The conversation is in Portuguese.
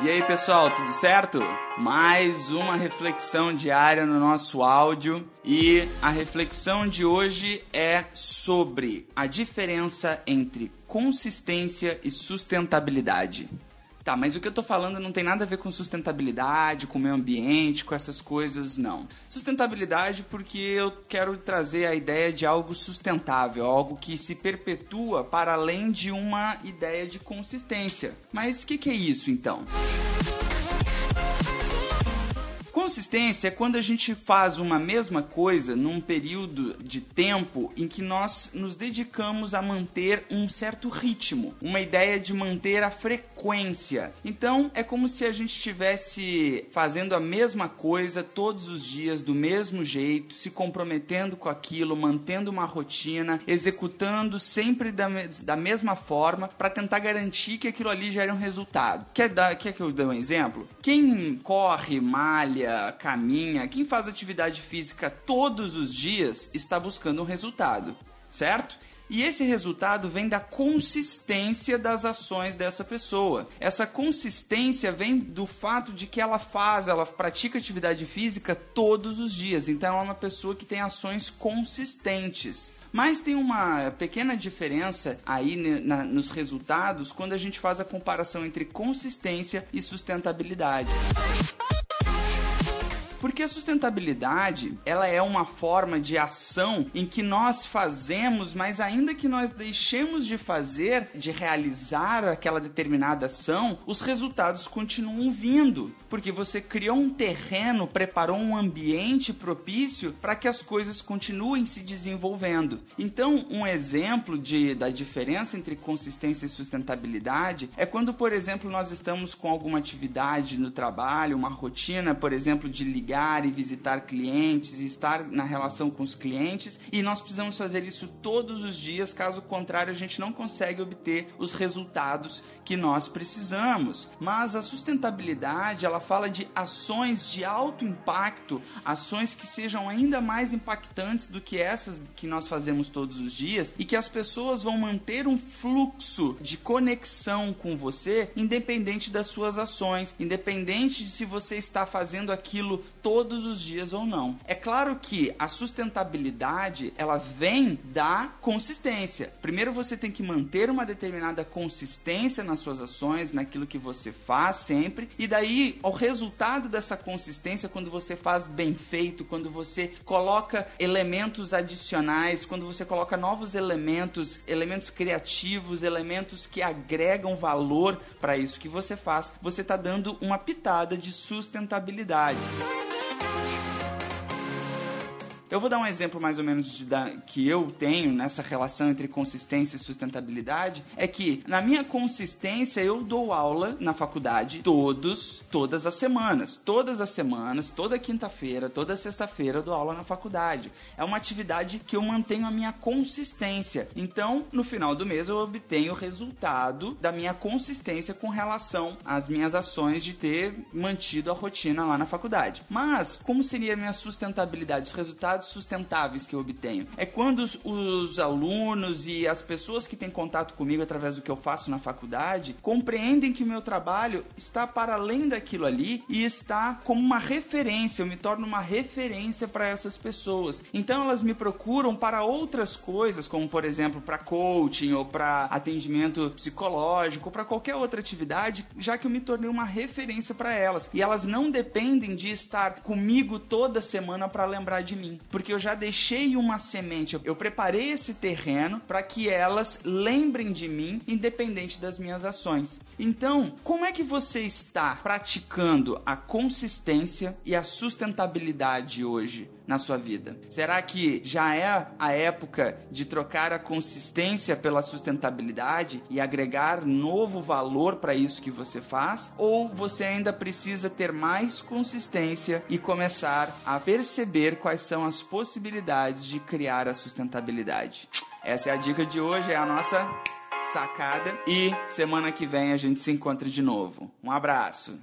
E aí, pessoal, tudo certo? Mais uma reflexão diária no nosso áudio e a reflexão de hoje é sobre a diferença entre consistência e sustentabilidade. Tá, mas o que eu tô falando não tem nada a ver com sustentabilidade, com meio ambiente, com essas coisas, não. Sustentabilidade porque eu quero trazer a ideia de algo sustentável, algo que se perpetua para além de uma ideia de consistência. Mas o que, que é isso então? Consistência é quando a gente faz uma mesma coisa num período de tempo em que nós nos dedicamos a manter um certo ritmo, uma ideia de manter a frequência. Então é como se a gente estivesse fazendo a mesma coisa todos os dias, do mesmo jeito, se comprometendo com aquilo, mantendo uma rotina, executando sempre da, da mesma forma para tentar garantir que aquilo ali gere um resultado. Quer, dar, quer que eu dê um exemplo? Quem corre, malha, caminha, quem faz atividade física todos os dias está buscando um resultado, certo? E esse resultado vem da consistência das ações dessa pessoa. Essa consistência vem do fato de que ela faz, ela pratica atividade física todos os dias. Então ela é uma pessoa que tem ações consistentes. Mas tem uma pequena diferença aí na, nos resultados quando a gente faz a comparação entre consistência e sustentabilidade. Porque a sustentabilidade, ela é uma forma de ação em que nós fazemos, mas ainda que nós deixemos de fazer, de realizar aquela determinada ação, os resultados continuam vindo, porque você criou um terreno, preparou um ambiente propício para que as coisas continuem se desenvolvendo. Então, um exemplo de, da diferença entre consistência e sustentabilidade é quando, por exemplo, nós estamos com alguma atividade no trabalho, uma rotina, por exemplo, de ligar ligar e visitar clientes, estar na relação com os clientes e nós precisamos fazer isso todos os dias, caso contrário, a gente não consegue obter os resultados que nós precisamos. Mas a sustentabilidade, ela fala de ações de alto impacto, ações que sejam ainda mais impactantes do que essas que nós fazemos todos os dias e que as pessoas vão manter um fluxo de conexão com você, independente das suas ações, independente de se você está fazendo aquilo todos os dias ou não. É claro que a sustentabilidade ela vem da consistência. Primeiro você tem que manter uma determinada consistência nas suas ações, naquilo que você faz sempre, e daí o resultado dessa consistência quando você faz bem feito, quando você coloca elementos adicionais, quando você coloca novos elementos, elementos criativos, elementos que agregam valor para isso que você faz, você está dando uma pitada de sustentabilidade. Thank you. Eu vou dar um exemplo mais ou menos da, que eu tenho nessa relação entre consistência e sustentabilidade. É que na minha consistência eu dou aula na faculdade todos, todas as semanas. Todas as semanas, toda quinta-feira, toda sexta-feira eu dou aula na faculdade. É uma atividade que eu mantenho a minha consistência. Então, no final do mês eu obtenho o resultado da minha consistência com relação às minhas ações de ter mantido a rotina lá na faculdade. Mas, como seria a minha sustentabilidade? Os resultados resultados sustentáveis que eu obtenho. É quando os, os alunos e as pessoas que têm contato comigo através do que eu faço na faculdade compreendem que o meu trabalho está para além daquilo ali e está como uma referência, eu me torno uma referência para essas pessoas. Então elas me procuram para outras coisas, como por exemplo para coaching ou para atendimento psicológico, para qualquer outra atividade, já que eu me tornei uma referência para elas. E elas não dependem de estar comigo toda semana para lembrar de mim porque eu já deixei uma semente, eu preparei esse terreno para que elas lembrem de mim, independente das minhas ações. Então, como é que você está praticando a consistência e a sustentabilidade hoje? Na sua vida? Será que já é a época de trocar a consistência pela sustentabilidade e agregar novo valor para isso que você faz? Ou você ainda precisa ter mais consistência e começar a perceber quais são as possibilidades de criar a sustentabilidade? Essa é a dica de hoje, é a nossa sacada. E semana que vem a gente se encontra de novo. Um abraço.